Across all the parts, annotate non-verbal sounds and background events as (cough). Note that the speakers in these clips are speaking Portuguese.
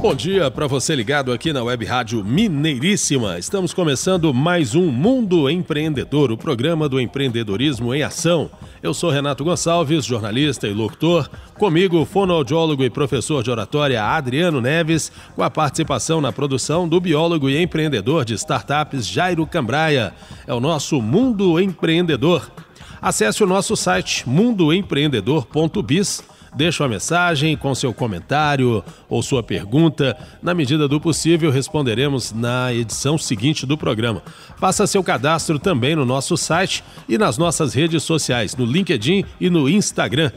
Bom dia para você ligado aqui na Web Rádio Mineiríssima. Estamos começando mais um Mundo Empreendedor, o programa do empreendedorismo em ação. Eu sou Renato Gonçalves, jornalista e locutor. Comigo, fonoaudiólogo e professor de oratória Adriano Neves, com a participação na produção do biólogo e empreendedor de startups Jairo Cambraia. É o nosso Mundo Empreendedor. Acesse o nosso site mundoempreendedor.biz Deixe uma mensagem com seu comentário ou sua pergunta. Na medida do possível, responderemos na edição seguinte do programa. Faça seu cadastro também no nosso site e nas nossas redes sociais, no LinkedIn e no Instagram.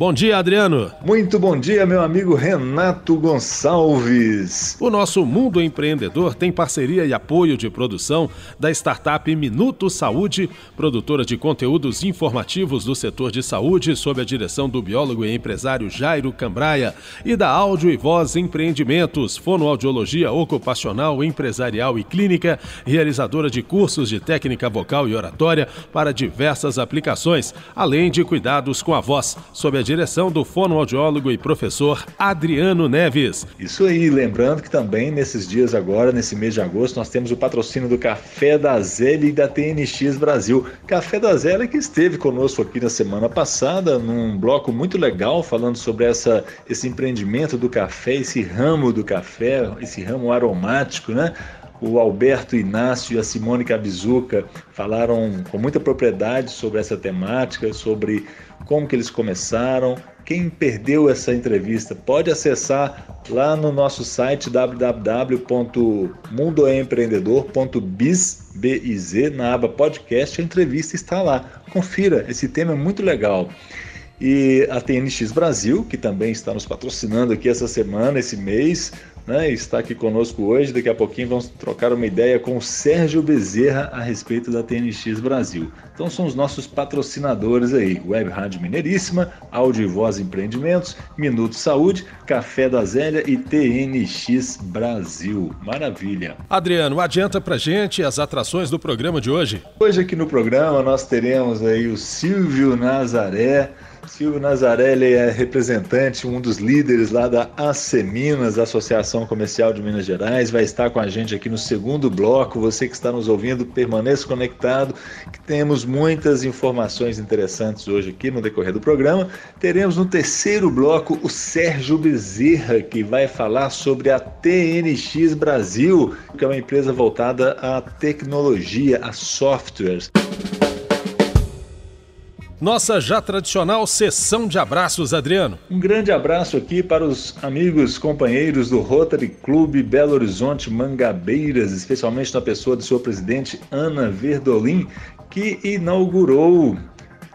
Bom dia, Adriano. Muito bom dia, meu amigo Renato Gonçalves. O nosso Mundo Empreendedor tem parceria e apoio de produção da startup Minuto Saúde, produtora de conteúdos informativos do setor de saúde, sob a direção do biólogo e empresário Jairo Cambraia, e da Áudio e Voz Empreendimentos, fonoaudiologia ocupacional, empresarial e clínica, realizadora de cursos de técnica vocal e oratória para diversas aplicações, além de cuidados com a voz, sob a direção do fonoaudiólogo e professor Adriano Neves. Isso aí, lembrando que também nesses dias agora, nesse mês de agosto, nós temos o patrocínio do Café da Zélia e da TNX Brasil. Café da Zélia que esteve conosco aqui na semana passada, num bloco muito legal, falando sobre essa, esse empreendimento do café, esse ramo do café, esse ramo aromático, né? O Alberto Inácio e a Simone Cabizuca falaram com muita propriedade sobre essa temática, sobre como que eles começaram. Quem perdeu essa entrevista pode acessar lá no nosso site www.mundoempreendedor.biz na aba podcast, a entrevista está lá. Confira, esse tema é muito legal. E a TNX Brasil, que também está nos patrocinando aqui essa semana, esse mês, né, está aqui conosco hoje. Daqui a pouquinho vamos trocar uma ideia com o Sérgio Bezerra a respeito da TNX Brasil. Então são os nossos patrocinadores aí: Web Rádio Mineiríssima, Áudio e Voz Empreendimentos, Minuto Saúde, Café da Zélia e TNX Brasil. Maravilha. Adriano, adianta pra gente as atrações do programa de hoje. Hoje aqui no programa nós teremos aí o Silvio Nazaré Silvio Nazarelli é representante, um dos líderes lá da Minas, Associação Comercial de Minas Gerais, vai estar com a gente aqui no segundo bloco. Você que está nos ouvindo, permaneça conectado, que temos muitas informações interessantes hoje aqui no decorrer do programa. Teremos no terceiro bloco o Sérgio Bezerra, que vai falar sobre a TNX Brasil, que é uma empresa voltada à tecnologia, a softwares. Nossa já tradicional sessão de abraços, Adriano. Um grande abraço aqui para os amigos, companheiros do Rotary Clube Belo Horizonte Mangabeiras, especialmente na pessoa de sua presidente Ana Verdolim, que inaugurou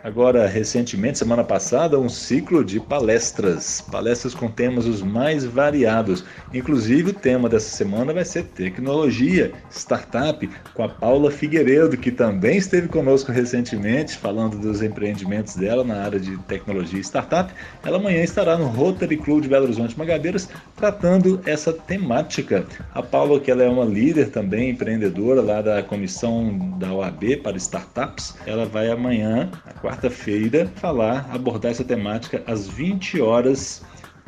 agora recentemente, semana passada, um ciclo de palestras, palestras com temas os mais variados. Inclusive, o tema dessa semana vai ser tecnologia, startup, com a Paula Figueiredo, que também esteve conosco recentemente, falando dos empreendimentos dela na área de tecnologia e startup. Ela amanhã estará no Rotary Club de Belo Horizonte Magabeiras, tratando essa temática. A Paula, que ela é uma líder também, empreendedora lá da comissão da OAB para startups, ela vai amanhã, a quarta quarta-feira, falar, abordar essa temática às 20 horas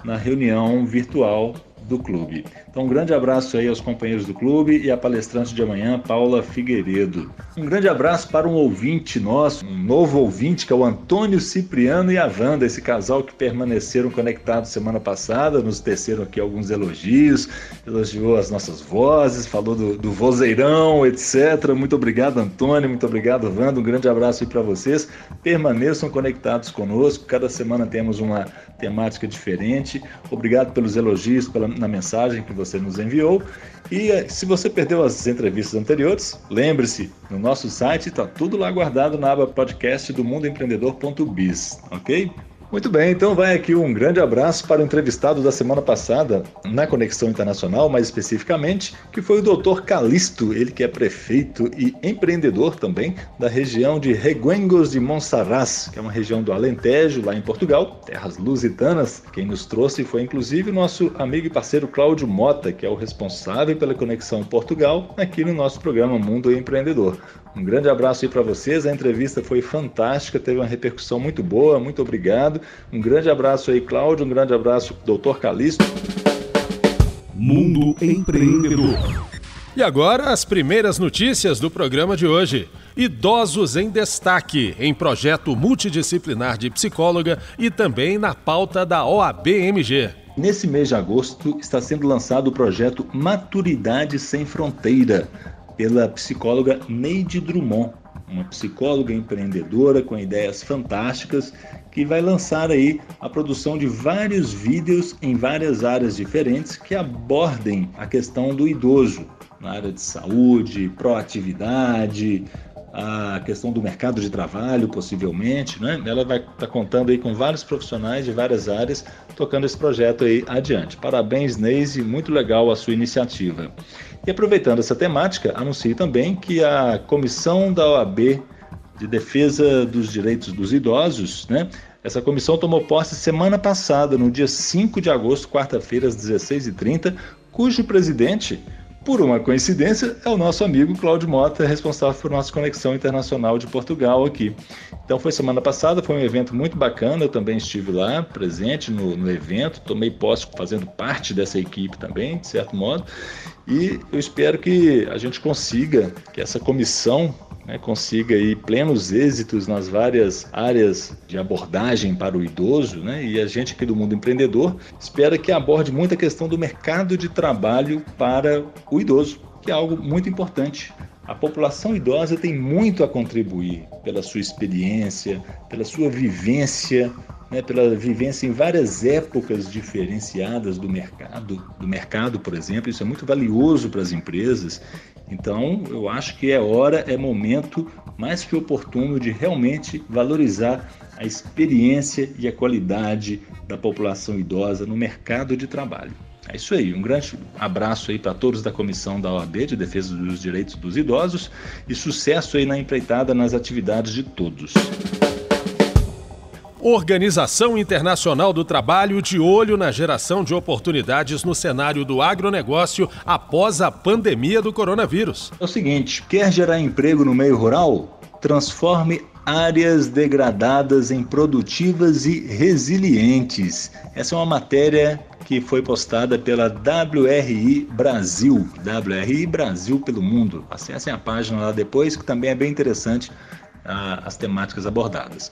na reunião virtual do clube. Então, um grande abraço aí aos companheiros do clube e à palestrante de amanhã, Paula Figueiredo. Um grande abraço para um ouvinte nosso, um novo ouvinte, que é o Antônio Cipriano e a Wanda, esse casal que permaneceram conectados semana passada, nos teceram aqui alguns elogios, elogiou as nossas vozes, falou do, do vozeirão, etc. Muito obrigado, Antônio, muito obrigado, Wanda. Um grande abraço aí para vocês. Permaneçam conectados conosco, cada semana temos uma temática diferente. Obrigado pelos elogios, pela, na mensagem que você nos enviou. E eh, se você perdeu as entrevistas anteriores, lembre-se, no nosso site está tudo lá guardado na aba podcast do mundoempreendedor.biz, ok? Muito bem, então vai aqui um grande abraço para o entrevistado da semana passada na Conexão Internacional, mais especificamente, que foi o Dr. Calisto, ele que é prefeito e empreendedor também da região de Reguengos de Monsaraz, que é uma região do Alentejo, lá em Portugal, terras lusitanas. Quem nos trouxe foi inclusive o nosso amigo e parceiro Cláudio Mota, que é o responsável pela Conexão Portugal aqui no nosso programa Mundo Empreendedor. Um grande abraço aí para vocês. A entrevista foi fantástica, teve uma repercussão muito boa. Muito obrigado. Um grande abraço aí, Cláudio. Um grande abraço, doutor Calixto. Mundo Empreendedor. E agora as primeiras notícias do programa de hoje. Idosos em destaque em projeto multidisciplinar de psicóloga e também na pauta da OABMG. Nesse mês de agosto está sendo lançado o projeto Maturidade Sem Fronteira, pela psicóloga Neide Drummond, uma psicóloga empreendedora com ideias fantásticas que vai lançar aí a produção de vários vídeos em várias áreas diferentes que abordem a questão do idoso na área de saúde, proatividade, a questão do mercado de trabalho, possivelmente, né? Ela vai estar tá contando aí com vários profissionais de várias áreas tocando esse projeto aí adiante. Parabéns, Neise, muito legal a sua iniciativa. E aproveitando essa temática, anuncio também que a comissão da OAB de Defesa dos Direitos dos Idosos, né? Essa comissão tomou posse semana passada, no dia 5 de agosto, quarta-feira, às 16h30, cujo presidente, por uma coincidência, é o nosso amigo Cláudio Mota, responsável por nossa conexão internacional de Portugal aqui. Então foi semana passada, foi um evento muito bacana, eu também estive lá, presente no, no evento, tomei posse fazendo parte dessa equipe também, de certo modo, e eu espero que a gente consiga, que essa comissão né, consiga aí plenos êxitos nas várias áreas de abordagem para o idoso, né, e a gente aqui do mundo empreendedor espera que aborde muita questão do mercado de trabalho para o idoso, que é algo muito importante. A população idosa tem muito a contribuir pela sua experiência, pela sua vivência né, pela vivência em várias épocas diferenciadas do mercado, do mercado, por exemplo, isso é muito valioso para as empresas. Então, eu acho que é hora, é momento mais que oportuno de realmente valorizar a experiência e a qualidade da população idosa no mercado de trabalho. É isso aí, um grande abraço aí para todos da comissão da OAB de Defesa dos Direitos dos Idosos e sucesso aí na empreitada nas atividades de todos. Organização Internacional do Trabalho de olho na geração de oportunidades no cenário do agronegócio após a pandemia do coronavírus. É o seguinte: quer gerar emprego no meio rural? Transforme áreas degradadas em produtivas e resilientes. Essa é uma matéria que foi postada pela WRI Brasil, WRI Brasil pelo mundo. Acessem a página lá depois, que também é bem interessante ah, as temáticas abordadas.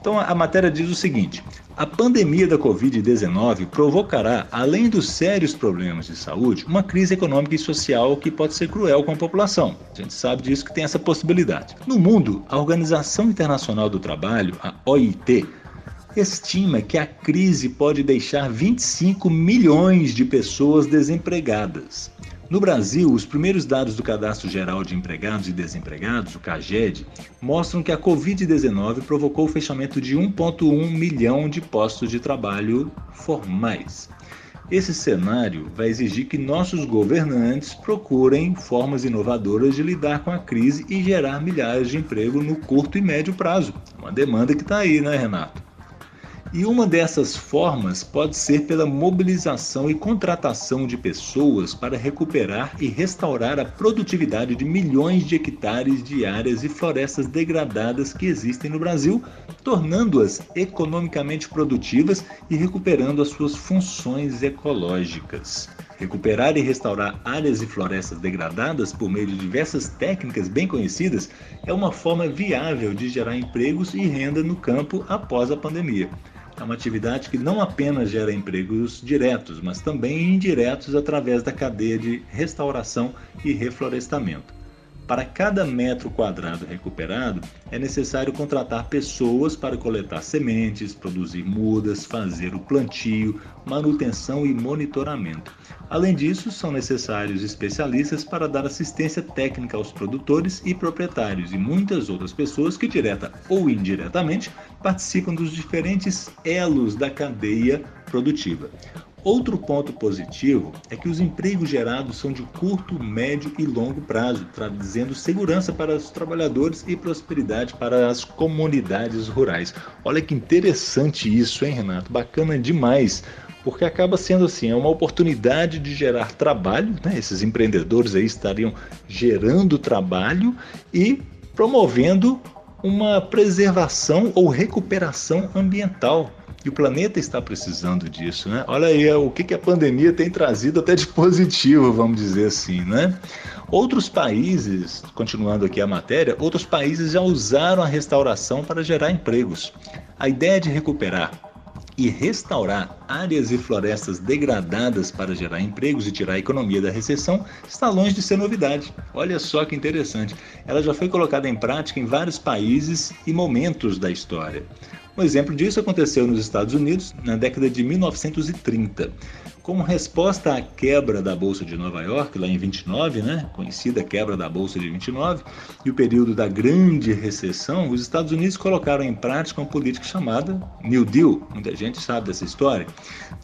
Então a matéria diz o seguinte: a pandemia da Covid-19 provocará, além dos sérios problemas de saúde, uma crise econômica e social que pode ser cruel com a população. A gente sabe disso que tem essa possibilidade. No mundo, a Organização Internacional do Trabalho, a OIT, estima que a crise pode deixar 25 milhões de pessoas desempregadas. No Brasil, os primeiros dados do Cadastro Geral de Empregados e Desempregados, o CAGED, mostram que a Covid-19 provocou o fechamento de 1,1 milhão de postos de trabalho formais. Esse cenário vai exigir que nossos governantes procurem formas inovadoras de lidar com a crise e gerar milhares de empregos no curto e médio prazo. Uma demanda que está aí, né, Renato? E uma dessas formas pode ser pela mobilização e contratação de pessoas para recuperar e restaurar a produtividade de milhões de hectares de áreas e florestas degradadas que existem no Brasil, tornando-as economicamente produtivas e recuperando as suas funções ecológicas. Recuperar e restaurar áreas e florestas degradadas por meio de diversas técnicas bem conhecidas é uma forma viável de gerar empregos e renda no campo após a pandemia. É uma atividade que não apenas gera empregos diretos, mas também indiretos através da cadeia de restauração e reflorestamento. Para cada metro quadrado recuperado, é necessário contratar pessoas para coletar sementes, produzir mudas, fazer o plantio, manutenção e monitoramento. Além disso, são necessários especialistas para dar assistência técnica aos produtores e proprietários e muitas outras pessoas que, direta ou indiretamente, participam dos diferentes elos da cadeia produtiva. Outro ponto positivo é que os empregos gerados são de curto, médio e longo prazo, trazendo segurança para os trabalhadores e prosperidade para as comunidades rurais. Olha que interessante isso, hein, Renato? Bacana demais porque acaba sendo assim, é uma oportunidade de gerar trabalho, né? esses empreendedores aí estariam gerando trabalho e promovendo uma preservação ou recuperação ambiental. E o planeta está precisando disso, né? Olha aí o que a pandemia tem trazido até de (laughs) positivo, vamos dizer assim, né? Outros países, continuando aqui a matéria, outros países já usaram a restauração para gerar empregos. A ideia de recuperar e restaurar áreas e florestas degradadas para gerar empregos e tirar a economia da recessão está longe de ser novidade. Olha só que interessante. Ela já foi colocada em prática em vários países e momentos da história. Um exemplo disso aconteceu nos Estados Unidos na década de 1930. Como resposta à quebra da Bolsa de Nova York, lá em 29, né, conhecida quebra da Bolsa de 29, e o período da Grande Recessão, os Estados Unidos colocaram em prática uma política chamada New Deal, muita gente sabe dessa história,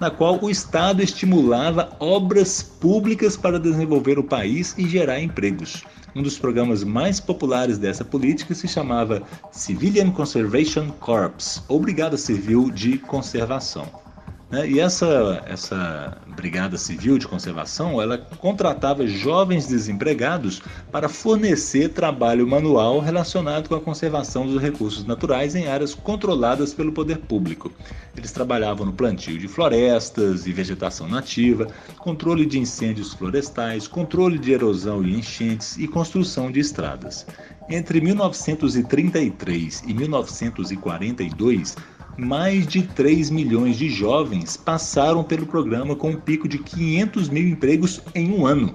na qual o Estado estimulava obras públicas para desenvolver o país e gerar empregos. Um dos programas mais populares dessa política se chamava Civilian Conservation Corps, ou Brigada Civil de Conservação. Né? E essa, essa Brigada Civil de Conservação, ela contratava jovens desempregados para fornecer trabalho manual relacionado com a conservação dos recursos naturais em áreas controladas pelo poder público. Eles trabalhavam no plantio de florestas e vegetação nativa, controle de incêndios florestais, controle de erosão e enchentes e construção de estradas. Entre 1933 e 1942, mais de 3 milhões de jovens passaram pelo programa com um pico de 500 mil empregos em um ano.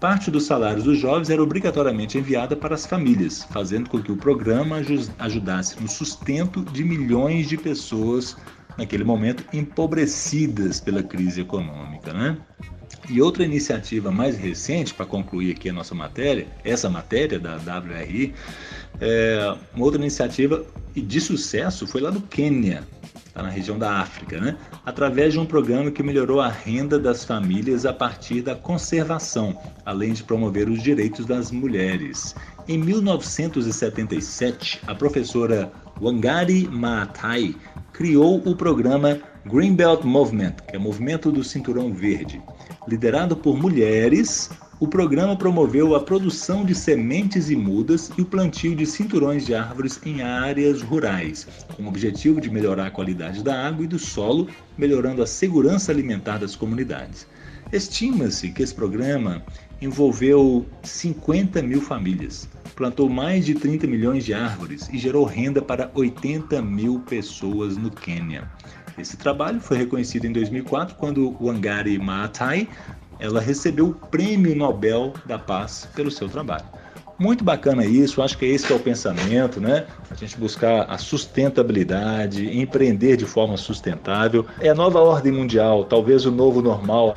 Parte dos salários dos jovens era obrigatoriamente enviada para as famílias, fazendo com que o programa ajudasse no sustento de milhões de pessoas naquele momento empobrecidas pela crise econômica, né? E outra iniciativa mais recente, para concluir aqui a nossa matéria, essa matéria da WRI, é, uma outra iniciativa de sucesso foi lá do Quênia, tá na região da África, né? através de um programa que melhorou a renda das famílias a partir da conservação, além de promover os direitos das mulheres. Em 1977, a professora Wangari Maathai criou o programa Greenbelt Movement, que é o movimento do cinturão verde. Liderado por mulheres, o programa promoveu a produção de sementes e mudas e o plantio de cinturões de árvores em áreas rurais, com o objetivo de melhorar a qualidade da água e do solo, melhorando a segurança alimentar das comunidades. Estima-se que esse programa envolveu 50 mil famílias, plantou mais de 30 milhões de árvores e gerou renda para 80 mil pessoas no Quênia. Esse trabalho foi reconhecido em 2004 quando Wangari Maathai ela recebeu o Prêmio Nobel da Paz pelo seu trabalho. Muito bacana isso, acho que é esse que é o pensamento, né? A gente buscar a sustentabilidade, empreender de forma sustentável. É a nova ordem mundial, talvez o novo normal.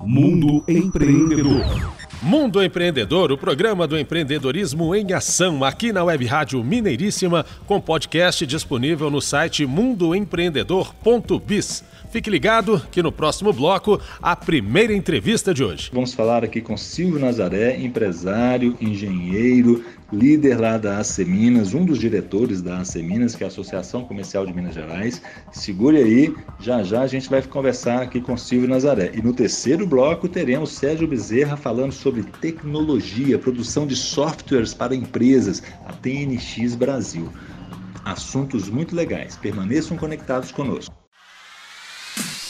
Mundo Empreendedor. Mundo Empreendedor, o programa do empreendedorismo em ação, aqui na Web Rádio Mineiríssima, com podcast disponível no site mundoempreendedor.biz. Fique ligado que no próximo bloco, a primeira entrevista de hoje. Vamos falar aqui com Silvio Nazaré, empresário, engenheiro, líder lá da AC Minas, um dos diretores da AC Minas, que é a Associação Comercial de Minas Gerais. Segure aí, já já a gente vai conversar aqui com Silvio Nazaré. E no terceiro bloco teremos Sérgio Bezerra falando sobre tecnologia, produção de softwares para empresas, a TNX Brasil. Assuntos muito legais. Permaneçam conectados conosco.